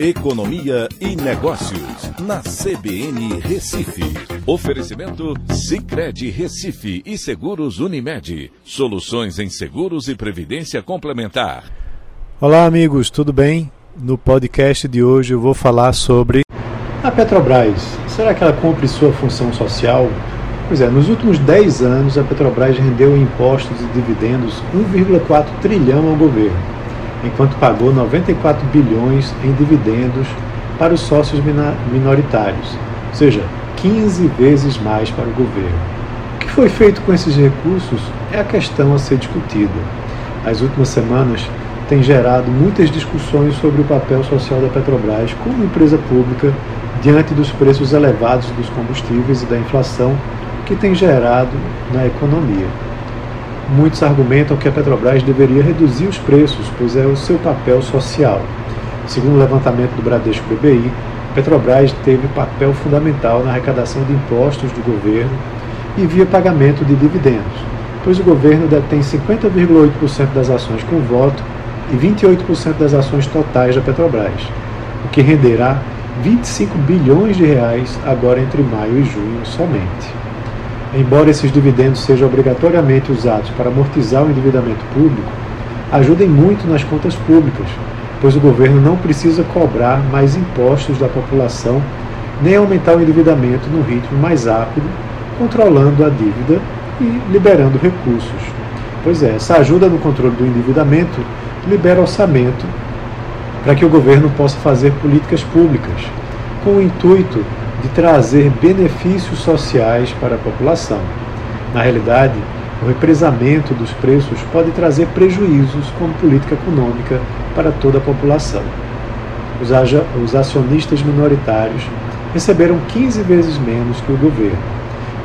Economia e Negócios, na CBN Recife. Oferecimento Cicred Recife e Seguros Unimed. Soluções em seguros e previdência complementar. Olá, amigos, tudo bem? No podcast de hoje eu vou falar sobre a Petrobras. Será que ela cumpre sua função social? Pois é, nos últimos 10 anos a Petrobras rendeu impostos e dividendos 1,4 trilhão ao governo enquanto pagou 94 bilhões em dividendos para os sócios minoritários, ou seja, 15 vezes mais para o governo. O que foi feito com esses recursos é a questão a ser discutida. As últimas semanas têm gerado muitas discussões sobre o papel social da Petrobras como empresa pública diante dos preços elevados dos combustíveis e da inflação que tem gerado na economia. Muitos argumentam que a Petrobras deveria reduzir os preços, pois é o seu papel social. Segundo o levantamento do Bradesco BBI, a Petrobras teve papel fundamental na arrecadação de impostos do governo e via pagamento de dividendos, pois o governo detém 50,8% das ações com voto e 28% das ações totais da Petrobras, o que renderá 25 bilhões de reais agora entre maio e junho somente. Embora esses dividendos sejam obrigatoriamente usados para amortizar o endividamento público, ajudem muito nas contas públicas, pois o governo não precisa cobrar mais impostos da população nem aumentar o endividamento no ritmo mais rápido, controlando a dívida e liberando recursos. Pois é, essa ajuda no controle do endividamento libera orçamento para que o governo possa fazer políticas públicas, com o intuito de trazer benefícios sociais para a população. Na realidade, o represamento dos preços pode trazer prejuízos como política econômica para toda a população. Os, acionistas minoritários receberam 15 vezes menos que o governo.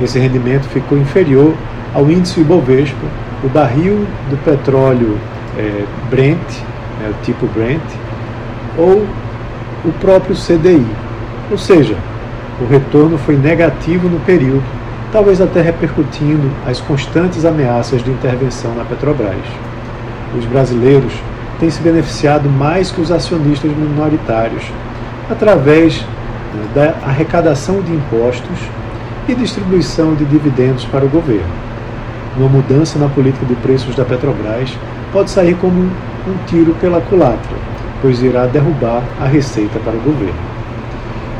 Esse rendimento ficou inferior ao índice Ibovespa, o barril do petróleo é, Brent, é, o tipo Brent, ou o próprio CDI. Ou seja, o retorno foi negativo no período, talvez até repercutindo as constantes ameaças de intervenção na Petrobras. Os brasileiros têm se beneficiado mais que os acionistas minoritários através né, da arrecadação de impostos e distribuição de dividendos para o governo. Uma mudança na política de preços da Petrobras pode sair como um tiro pela culatra, pois irá derrubar a receita para o governo.